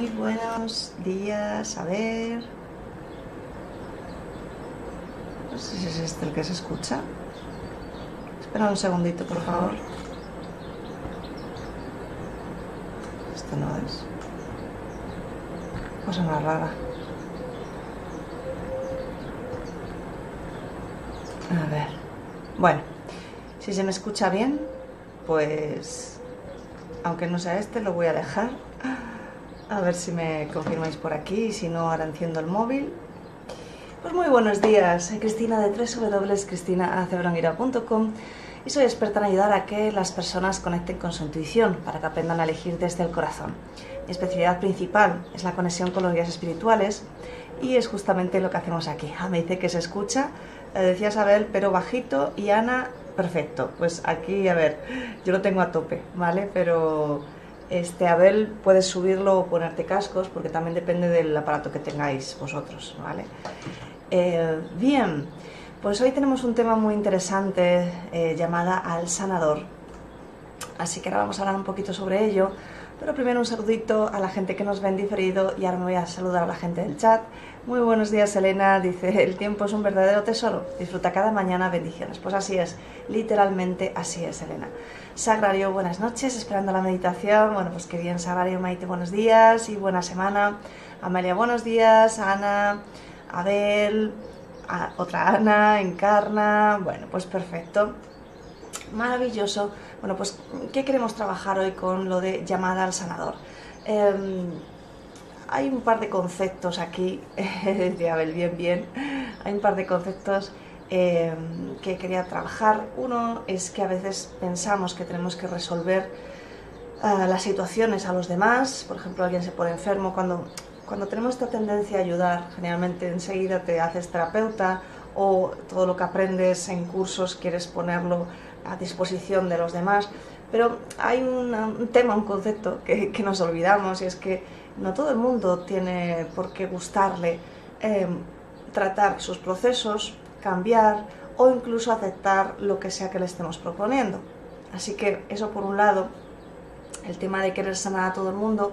Muy buenos días, a ver. No sé si es este el que se escucha. Espera un segundito, por favor. Este no es. Cosa más rara. A ver. Bueno, si se me escucha bien, pues aunque no sea este, lo voy a dejar. A ver si me confirmáis por aquí si no, ahora enciendo el móvil. Pues muy buenos días, soy Cristina de www.cristinaacebrangura.com y soy experta en ayudar a que las personas conecten con su intuición para que aprendan a elegir desde el corazón. Mi especialidad principal es la conexión con los guías espirituales y es justamente lo que hacemos aquí. Ah, me dice que se escucha, eh, decía Isabel, pero bajito y Ana, perfecto. Pues aquí, a ver, yo lo tengo a tope, ¿vale? Pero este, Abel, puedes subirlo o ponerte cascos porque también depende del aparato que tengáis vosotros, ¿vale? Eh, bien, pues hoy tenemos un tema muy interesante eh, llamada al sanador. Así que ahora vamos a hablar un poquito sobre ello. Pero primero un saludito a la gente que nos ve en diferido y ahora me voy a saludar a la gente del chat. Muy buenos días, Elena. Dice, el tiempo es un verdadero tesoro. Disfruta cada mañana, bendiciones. Pues así es, literalmente así es, Elena. Sagrario, buenas noches, esperando la meditación. Bueno, pues qué bien, Sagrario, Maite, buenos días y buena semana. Amelia, buenos días. Ana, Abel, otra Ana, Encarna. Bueno, pues perfecto. Maravilloso. Bueno, pues, ¿qué queremos trabajar hoy con lo de llamada al sanador? Em, hay un par de conceptos aquí, decía bien, bien. Hay un par de conceptos eh, que quería trabajar. Uno es que a veces pensamos que tenemos que resolver uh, las situaciones a los demás. Por ejemplo, alguien se pone enfermo. Cuando, cuando tenemos esta tendencia a ayudar, generalmente enseguida te haces terapeuta o todo lo que aprendes en cursos quieres ponerlo a disposición de los demás. Pero hay un tema, un concepto que, nos olvidamos y es que no todo el mundo tiene por qué gustarle eh, tratar sus procesos cambiar o incluso aceptar lo que sea que le estemos proponiendo. Así que eso por un lado, el tema de querer sanar a todo el mundo,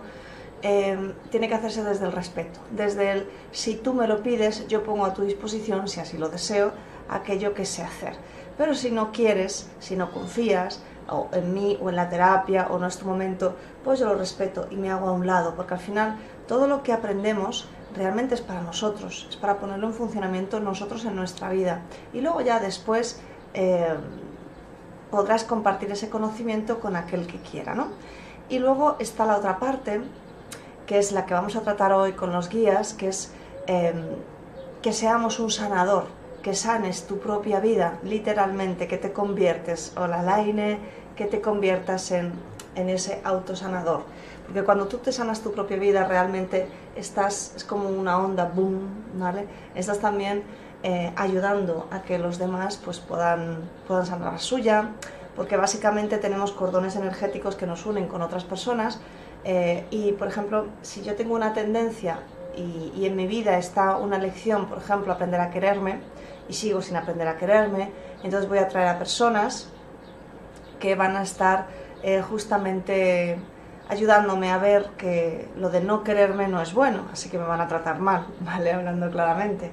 eh, tiene que hacerse desde el respeto, desde el si tú me lo pides, yo pongo a tu disposición, si así lo deseo, aquello que sé hacer. Pero si no quieres, si no confías, o en mí, o en la terapia, o en nuestro momento, pues yo lo respeto y me hago a un lado, porque al final todo lo que aprendemos realmente es para nosotros, es para ponerlo en funcionamiento nosotros en nuestra vida. Y luego ya después eh, podrás compartir ese conocimiento con aquel que quiera, ¿no? Y luego está la otra parte, que es la que vamos a tratar hoy con los guías, que es eh, que seamos un sanador, que sanes tu propia vida, literalmente, que te conviertes, o la laine, que te conviertas en, en ese autosanador porque cuando tú te sanas tu propia vida, realmente estás, es como una onda, boom, ¿vale? Estás también eh, ayudando a que los demás pues, puedan, puedan sanar la suya, porque básicamente tenemos cordones energéticos que nos unen con otras personas. Eh, y, por ejemplo, si yo tengo una tendencia y, y, en mi vida está una lección, por ejemplo, aprender a quererme, y sigo sin aprender a quererme, entonces voy a traer a personas que van a estar eh, justamente ayudándome a ver que lo de no quererme no es bueno, así que me van a tratar mal, ¿vale? Hablando claramente.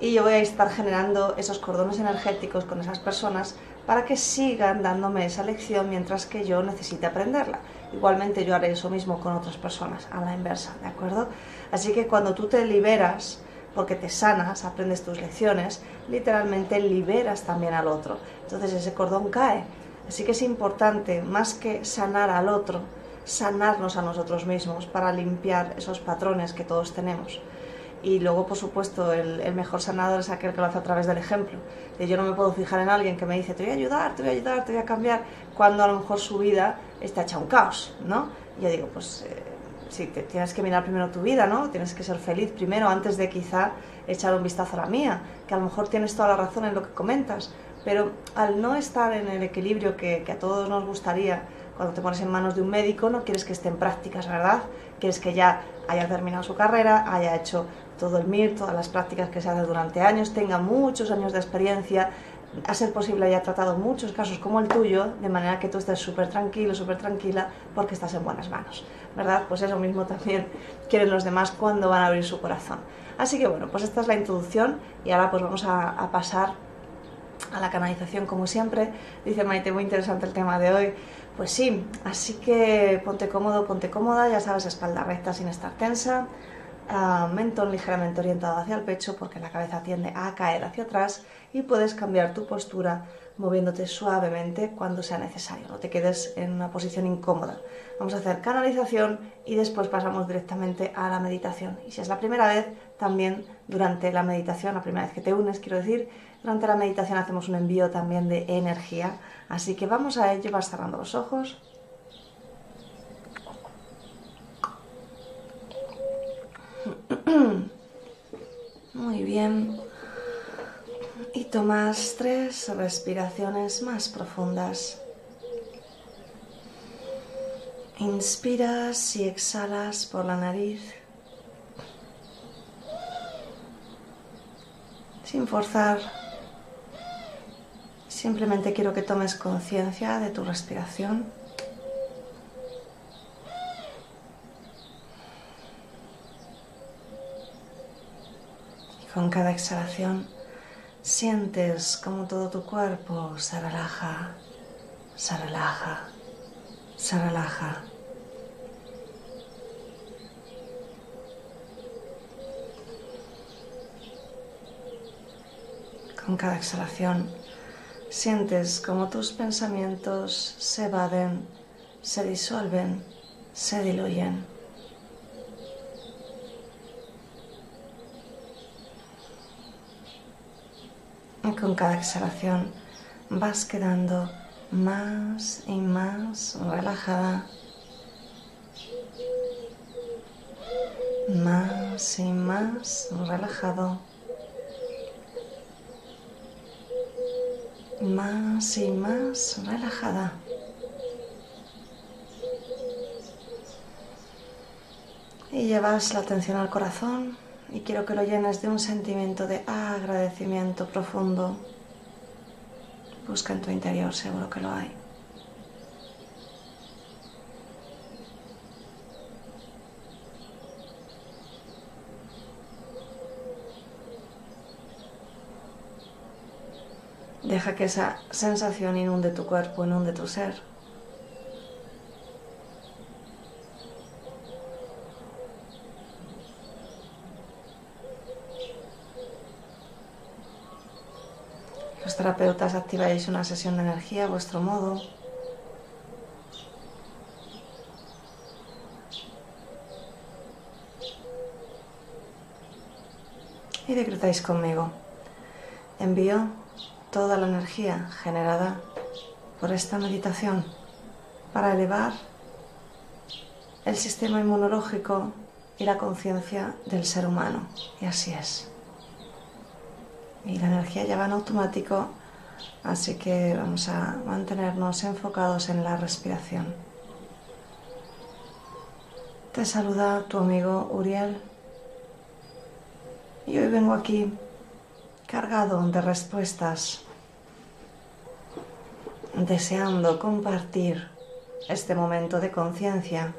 Y yo voy a estar generando esos cordones energéticos con esas personas para que sigan dándome esa lección mientras que yo necesite aprenderla. Igualmente yo haré eso mismo con otras personas, a la inversa, ¿de acuerdo? Así que cuando tú te liberas, porque te sanas, aprendes tus lecciones, literalmente liberas también al otro. Entonces ese cordón cae. Así que es importante, más que sanar al otro, sanarnos a nosotros mismos para limpiar esos patrones que todos tenemos. Y luego, por supuesto, el, mejor sanador es aquel que lo hace a través del ejemplo. Yo no me puedo fijar en alguien que me dice, te voy a ayudar, te voy a ayudar, te voy a cambiar, cuando a lo mejor su vida está hecha un caos, ¿no? Y yo digo, pues eh, te, tienes que mirar primero tu vida, ¿no? Tienes que ser feliz primero antes de quizá echar un vistazo a la mía, que a lo mejor tienes toda la razón en lo que comentas, pero al no estar en el equilibrio que, a todos nos gustaría, cuando te pones en manos de un médico, no quieres que esté en prácticas, ¿verdad? Quieres que ya haya terminado su carrera, haya hecho todo el MIR, todas las prácticas que se hacen durante años, tenga muchos años de experiencia, a ser posible haya tratado muchos casos como el tuyo, de manera que tú estés súper tranquilo, súper tranquila, porque estás en buenas manos, ¿verdad? Pues eso mismo también quieren los demás cuando van a abrir su corazón. Así que bueno, pues esta es la introducción y ahora pues vamos a, pasar a la canalización como siempre. Dice Maite, muy interesante el tema de hoy. Pues sí, así que ponte cómodo, ponte cómoda, ya sabes, espalda recta sin estar tensa, uh, mentón ligeramente orientado hacia el pecho porque la cabeza tiende a caer hacia atrás y puedes cambiar tu postura moviéndote suavemente cuando sea necesario, no te quedes en una posición incómoda. Vamos a hacer canalización y después pasamos directamente a la meditación. Y si es la primera vez, también durante la meditación, la primera vez que te unes, quiero decir, durante la meditación hacemos un envío también de energía. Así que vamos a ello, vas cerrando los ojos. Muy bien. Y tomas tres respiraciones más profundas. Inspiras y exhalas por la nariz. Sin forzar. Simplemente quiero que tomes conciencia de tu respiración. Y con cada exhalación sientes como todo tu cuerpo se relaja, se relaja, se relaja. Con cada exhalación sientes como tus pensamientos se evaden, se disuelven, se diluyen. Con cada exhalación vas quedando más y más relajada, más y más relajado. más y más relajada. Y llevas la atención al corazón y quiero que lo llenes de un sentimiento de agradecimiento profundo. Busca en tu interior, seguro que lo hay. Deja que esa sensación inunde tu cuerpo, inunde tu ser. Terapeutas activáis una sesión de energía a vuestro modo. Y decretáis conmigo. Envío toda la energía generada por esta meditación para elevar el sistema inmunológico y la conciencia del ser humano. Y así es. Y la energía ya va en automático, así que vamos a mantenernos enfocados en la respiración. Te saluda tu amigo Uriel. Y hoy vengo aquí cargado de respuestas, deseando compartir este momento de conciencia,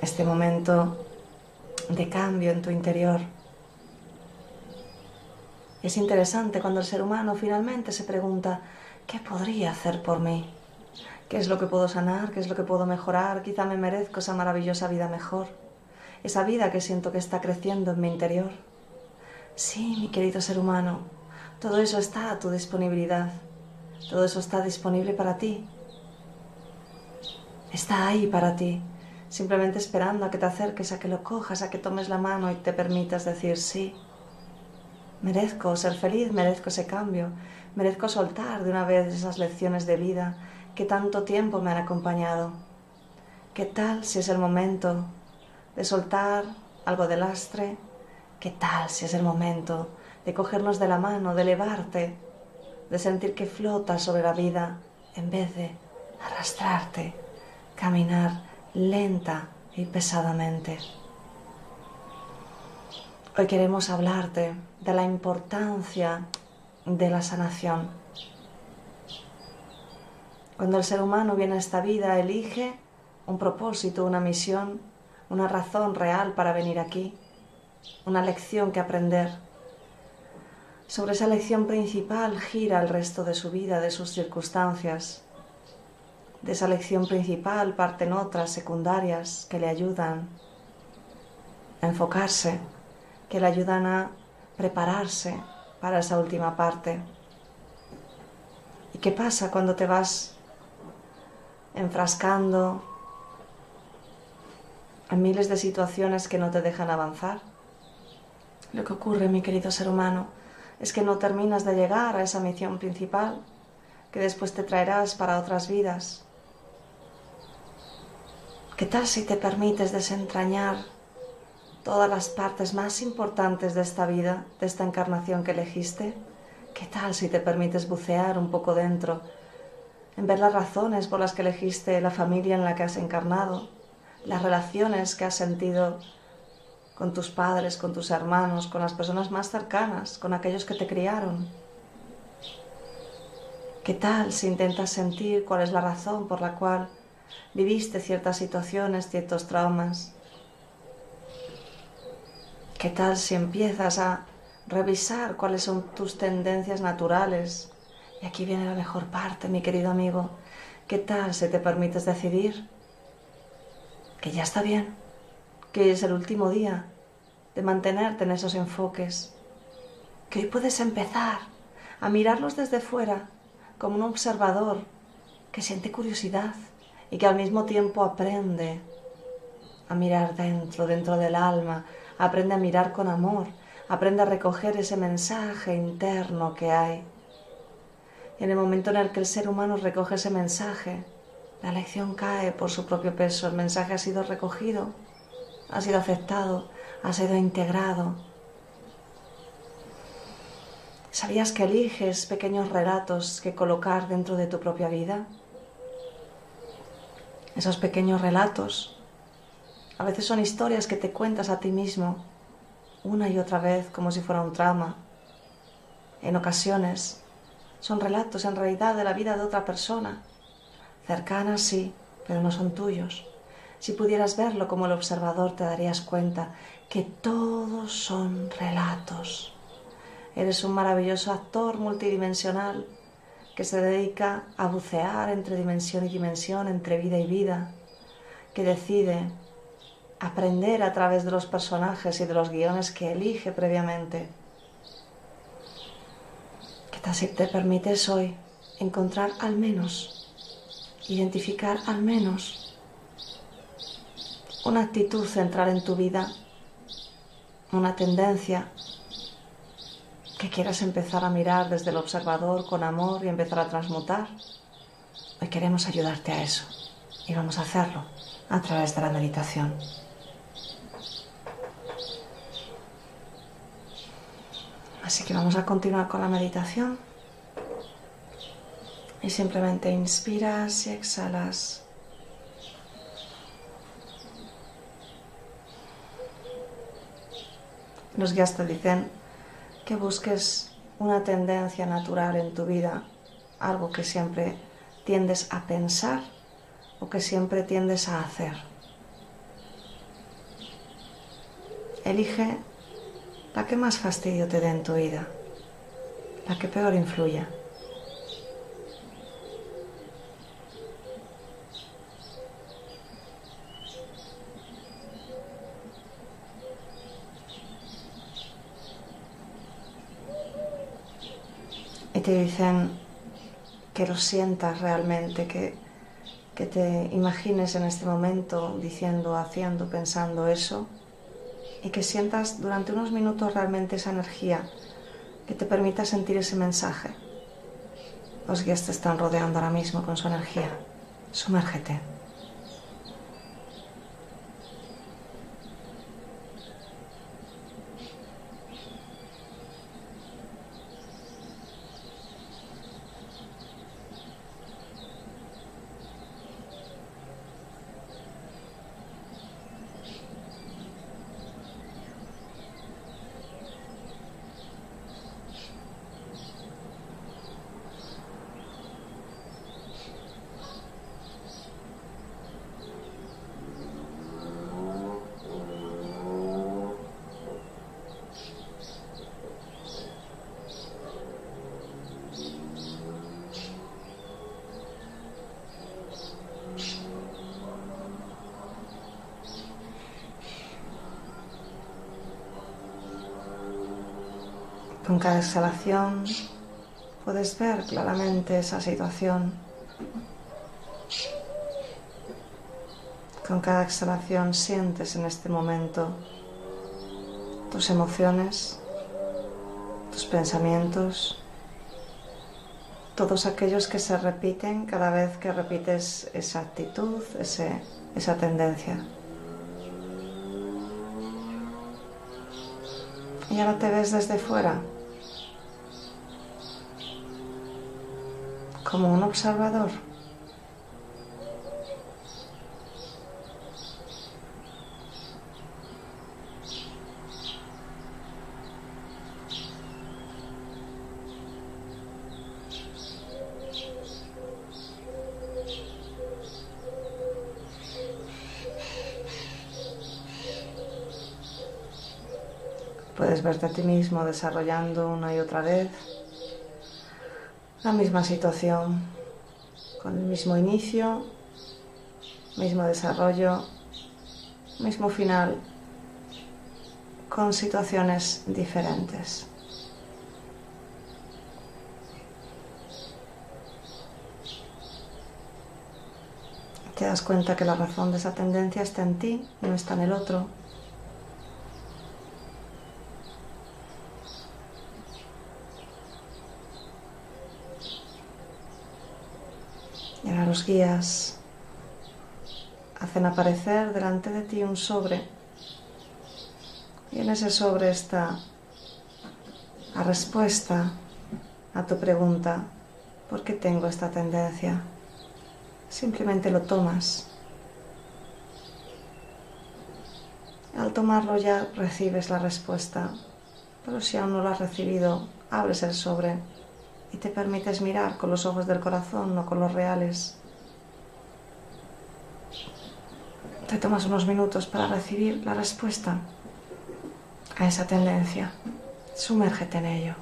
este momento de cambio en tu interior. Es interesante cuando el ser humano finalmente se pregunta, ¿qué podría hacer por mí? ¿Qué es lo que puedo sanar? ¿Qué es lo que puedo mejorar? Quizá me merezco esa maravillosa vida mejor, esa vida que siento que está creciendo en mi interior. Sí, mi querido ser humano, todo eso está a tu disponibilidad. Todo eso está disponible para ti. Está ahí para ti, simplemente esperando a que te acerques, a que lo cojas, a que tomes la mano y te permitas decir sí. Merezco ser feliz, merezco ese cambio, merezco soltar de una vez esas lecciones de vida que tanto tiempo me han acompañado. ¿Qué tal si es el momento de soltar algo de lastre? ¿Qué tal si es el momento de cogernos de la mano, de elevarte, de sentir que flotas sobre la vida en vez de arrastrarte, caminar lenta y pesadamente? Hoy queremos hablarte de la importancia de la sanación. Cuando el ser humano viene a esta vida, elige un propósito, una misión, una razón real para venir aquí, una lección que aprender. Sobre esa lección principal gira el resto de su vida, de sus circunstancias. De esa lección principal parten otras secundarias que le ayudan a enfocarse, que le ayudan a prepararse para esa última parte. ¿Y qué pasa cuando te vas enfrascando hay miles de situaciones que no te dejan avanzar. Lo que ocurre, mi querido ser humano, es que no terminas de llegar a esa misión principal que después te traerás para otras vidas. ¿Qué tal si te permites desentrañar todas las partes más importantes de esta vida, de esta encarnación que elegiste? ¿Qué tal si te permites bucear un poco dentro, en ver las razones por las que elegiste la familia en la que has encarnado, las relaciones que has sentido con tus padres, con tus hermanos, con las personas más cercanas, con aquellos que te criaron. ¿Qué tal si intentas sentir cuál es la razón por la cual viviste ciertas situaciones, ciertos traumas? ¿Qué tal si empiezas a revisar cuáles son tus tendencias naturales? Y aquí viene la mejor parte, mi querido amigo. ¿Qué tal si te permites decidir que ya está bien, que es el último día de mantenerte en esos enfoques, que hoy puedes empezar a mirarlos desde fuera como un observador que siente curiosidad y que al mismo tiempo aprende a mirar dentro, dentro del alma, aprende a mirar con amor, aprende a recoger ese mensaje interno que hay. Y en el momento en el que el ser humano recoge ese mensaje, la lección cae por su propio peso, el mensaje ha sido recogido, ha sido aceptado, ha sido integrado. ¿Sabías que eliges pequeños relatos que colocar dentro de tu propia vida? Esos pequeños relatos a veces son historias que te cuentas a ti mismo una y otra vez como si fuera un trauma. En ocasiones son relatos en realidad de la vida de otra persona Cercanas sí, pero no son tuyos. Si pudieras verlo como el observador te darías cuenta que todos son relatos. Eres un maravilloso actor multidimensional que se dedica a bucear entre dimensión y dimensión, entre vida y vida, que decide aprender a través de los personajes y de los guiones que elige previamente. Que te permites hoy encontrar al menos identificar al menos una actitud central en tu vida, una tendencia que quieras empezar a mirar desde el observador con amor y empezar a transmutar. Hoy queremos ayudarte a eso y vamos a hacerlo a través de la meditación. Así que vamos a continuar con la meditación. Y simplemente inspiras y exhalas. Los guías te dicen que busques una tendencia natural en tu vida, algo que siempre tiendes a pensar o que siempre tiendes a hacer. Elige la que más fastidio te dé en tu vida, la que peor influya. te dicen que lo sientas realmente, que, que te imagines en este momento diciendo, haciendo, pensando eso y que sientas durante unos minutos realmente esa energía que te permita sentir ese mensaje. Los guías te están rodeando ahora mismo con su energía. Sumérgete. Con cada exhalación puedes ver claramente esa situación. Con cada exhalación sientes en este momento tus emociones, tus pensamientos, todos aquellos que se repiten cada vez que repites esa actitud, esa tendencia. Y ahora te ves desde fuera como un observador. Puedes verte a ti mismo desarrollando una y otra vez la misma situación, con el mismo inicio, mismo desarrollo, mismo final, con situaciones diferentes. Te das cuenta que la razón de esa tendencia está en ti, no está en el otro, hacen aparecer delante de ti un sobre y en ese sobre está la respuesta a tu pregunta, ¿por qué tengo esta tendencia? Simplemente lo tomas. Al tomarlo ya recibes la respuesta, pero si aún no lo has recibido, abres el sobre y te permites mirar con los ojos del corazón, no con los reales. Te tomas unos minutos para recibir la respuesta a esa tendencia. Sumérgete en ello.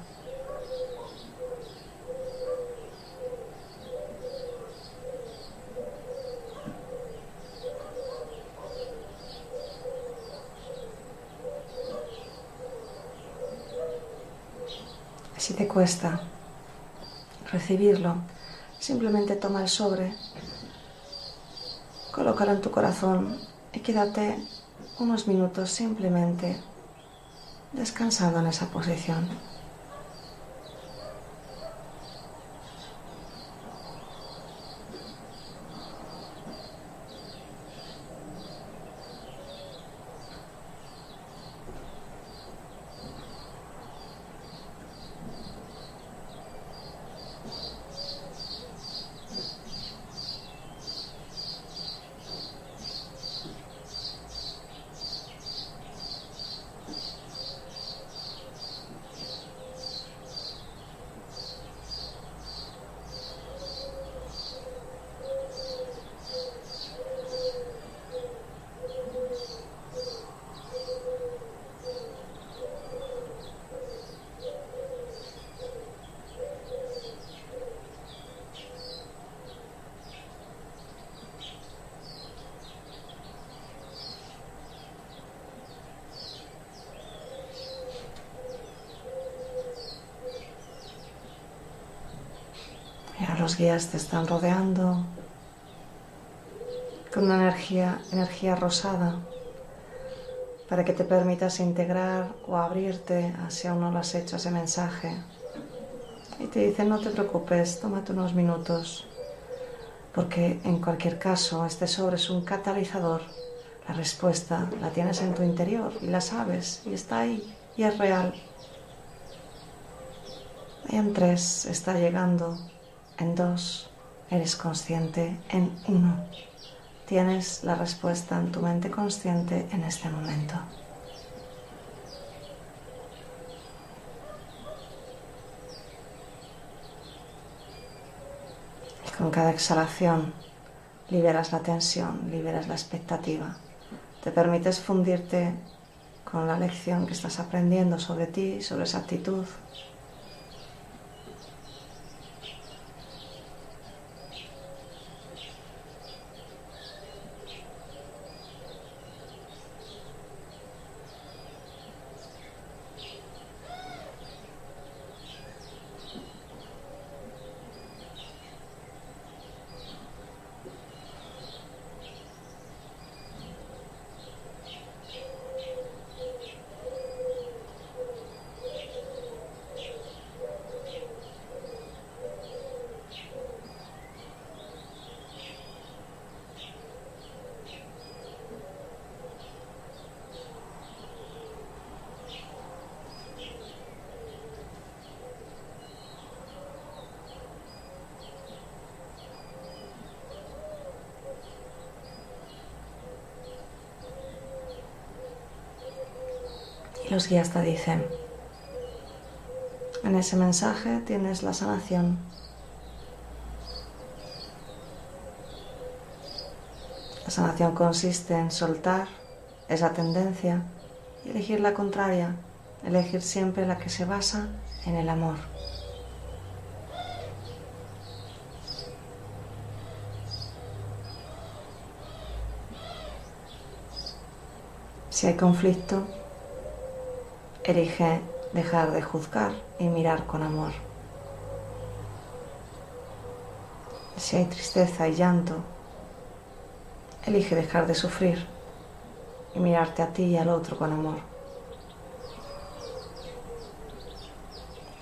Si te cuesta recibirlo, simplemente toma el sobre, colócalo en tu corazón y quédate unos minutos simplemente descansando en esa posición. Los guías te están rodeando con una energía, energía rosada para que te permitas integrar o abrirte si aún no lo has hecho ese mensaje. Y te dicen, no te preocupes, tómate unos minutos, porque en cualquier caso este sobre es un catalizador. La respuesta la tienes en tu interior y la sabes y está ahí y es real. Y en tres está llegando en dos, eres consciente. En uno, tienes la respuesta en tu mente consciente en este momento. Y con cada exhalación liberas la tensión, liberas la expectativa. Te permites fundirte con la lección que estás aprendiendo sobre ti, sobre esa actitud, los guías te dicen, en ese mensaje tienes la sanación. La sanación consiste en soltar esa tendencia y elegir la contraria, elegir siempre la que se basa en el amor. Si hay conflicto, elige dejar de juzgar y mirar con amor. Si hay tristeza y llanto, elige dejar de sufrir y mirarte a ti y al otro con amor.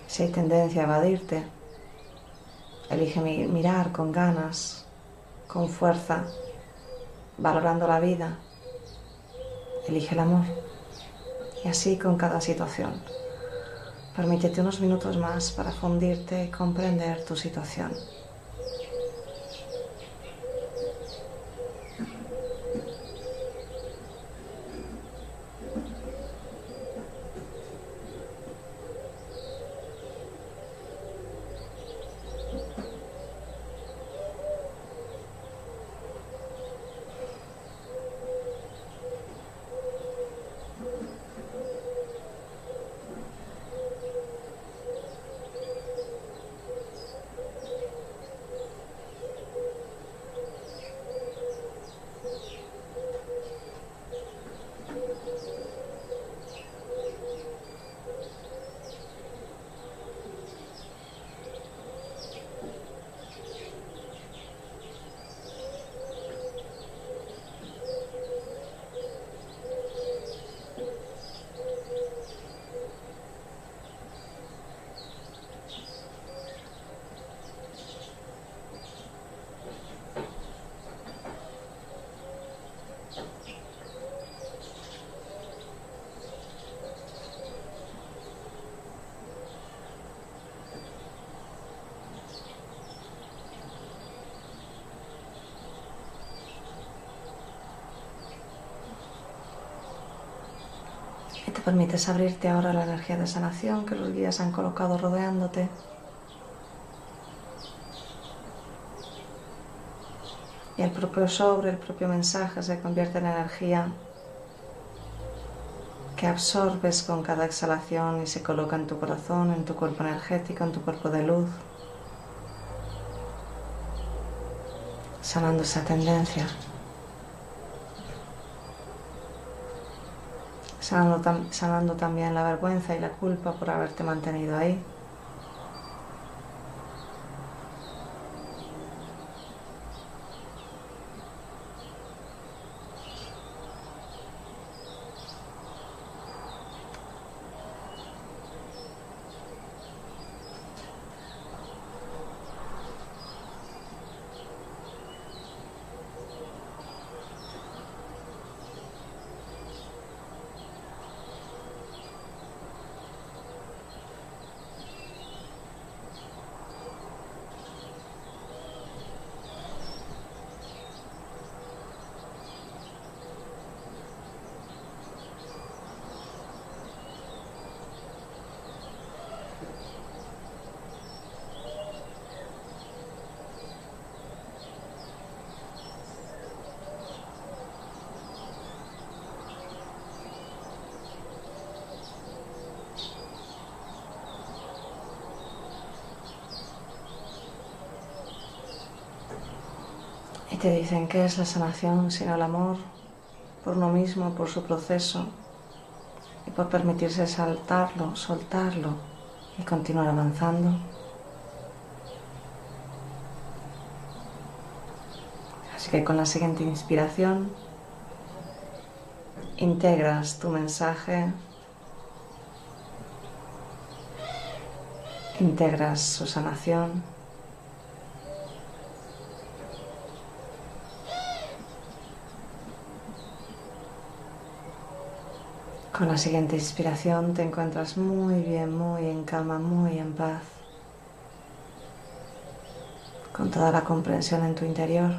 Si hay tendencia a evadirte, elige mirar con ganas, con fuerza, valorando la vida elige el amor. Y así con cada situación. Permítete unos minutos más para fundirte y comprender tu situación. Permites abrirte ahora a la energía de sanación que los guías han colocado rodeándote. Y el propio sobre, el propio mensaje se convierte en energía que absorbes con cada exhalación y se coloca en tu corazón, en tu cuerpo energético, en tu cuerpo de luz, sanando esa tendencia. Sanando, también la vergüenza y la culpa por haberte mantenido ahí. Te dicen que es la sanación sino el amor por uno mismo, por su proceso y por permitirse saltarlo, soltarlo y continuar avanzando. Así que con la siguiente inspiración integras tu mensaje, integras su sanación. Con la siguiente inspiración te encuentras muy bien, muy en calma, muy en paz, con toda la comprensión en tu interior.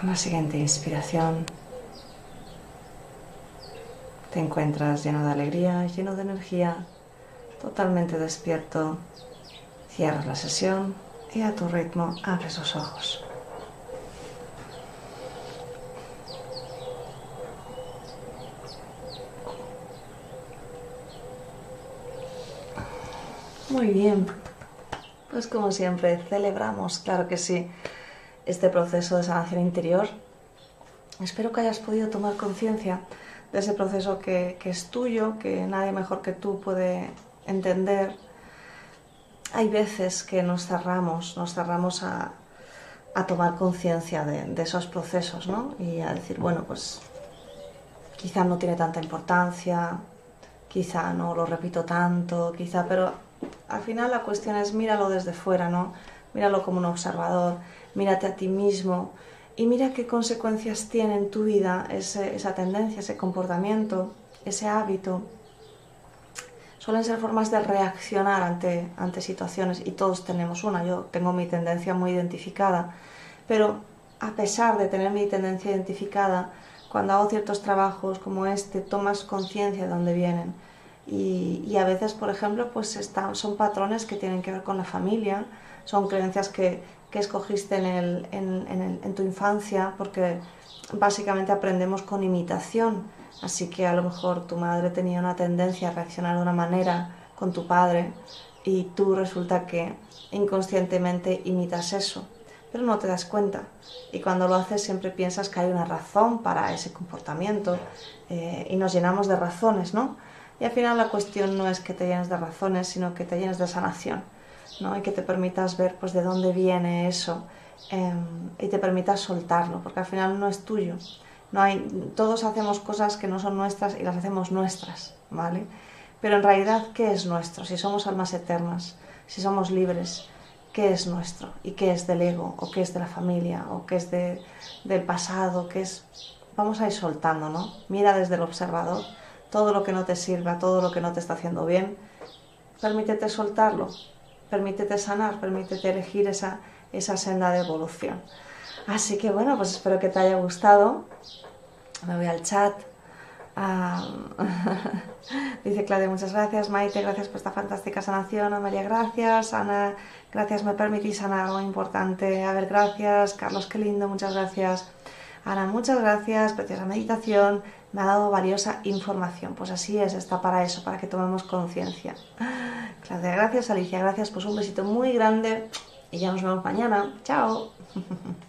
Con la siguiente inspiración te encuentras lleno de alegría, lleno de energía, totalmente despierto. Cierras la sesión y a tu ritmo abres los ojos. Muy bien. Pues como siempre, celebramos, claro que sí, este proceso de sanación interior. Espero que hayas podido tomar conciencia de ese proceso que, es tuyo, que nadie mejor que tú puede entender. Hay veces que nos cerramos, nos cerramos a, tomar conciencia de, esos procesos, ¿no? Y a decir, bueno, pues quizá no tiene tanta importancia, quizá no lo repito tanto, quizá, pero al final la cuestión es míralo desde fuera, ¿no? Míralo como un observador, mírate a ti mismo y mira qué consecuencias tiene en tu vida esa tendencia, ese comportamiento, ese hábito. Suelen ser formas de reaccionar ante, ante situaciones y todos tenemos una. Yo tengo mi tendencia muy identificada, pero a pesar de tener mi tendencia identificada, cuando hago ciertos trabajos como este, tomas conciencia de dónde vienen y, a veces, por ejemplo, pues están, son patrones que tienen que ver con la familia, son creencias que, que escogiste en, el, en, en, tu infancia, porque básicamente aprendemos con imitación. Así que a lo mejor tu madre tenía una tendencia a reaccionar de una manera con tu padre y tú resulta que inconscientemente imitas eso, pero no te das cuenta. Y cuando lo haces siempre piensas que hay una razón para ese comportamiento eh, y nos llenamos de razones, ¿no? Y al final la cuestión no es que te llenes de razones, sino que te llenes de sanación, ¿no? Y que te permitas ver pues de dónde viene eso em, y te permitas soltarlo, porque al final no es tuyo. No hay, todos hacemos cosas que no son nuestras y las hacemos nuestras, ¿vale? Pero en realidad, ¿qué es nuestro? Si somos almas eternas, si somos libres, ¿qué es nuestro? ¿Y qué es del ego? ¿O qué es de la familia? ¿O qué es de, del pasado? ¿Qué es...? Vamos a ir soltando, ¿no? Mira desde el observador todo lo que no te sirva, todo lo que no te está haciendo bien, permítete soltarlo, permítete sanar, permítete elegir esa, esa senda de evolución. Así que bueno, pues espero que te haya gustado. Me voy al chat. dice Claudia, muchas gracias. Maite, gracias por esta fantástica sanación. A María, gracias. Ana, gracias, me permitís sanar algo importante. A ver, gracias. Carlos, qué lindo, muchas gracias. Ana, muchas gracias. Preciosa meditación me ha dado valiosa información. Pues así es, está para eso, para que tomemos conciencia. Gracias, gracias Alicia, gracias, pues un besito muy grande y ya nos vemos mañana. Chao.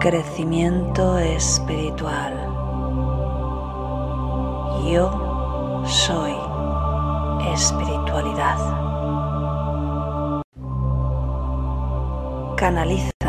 crecimiento espiritual. Yo soy espiritualidad. Canaliza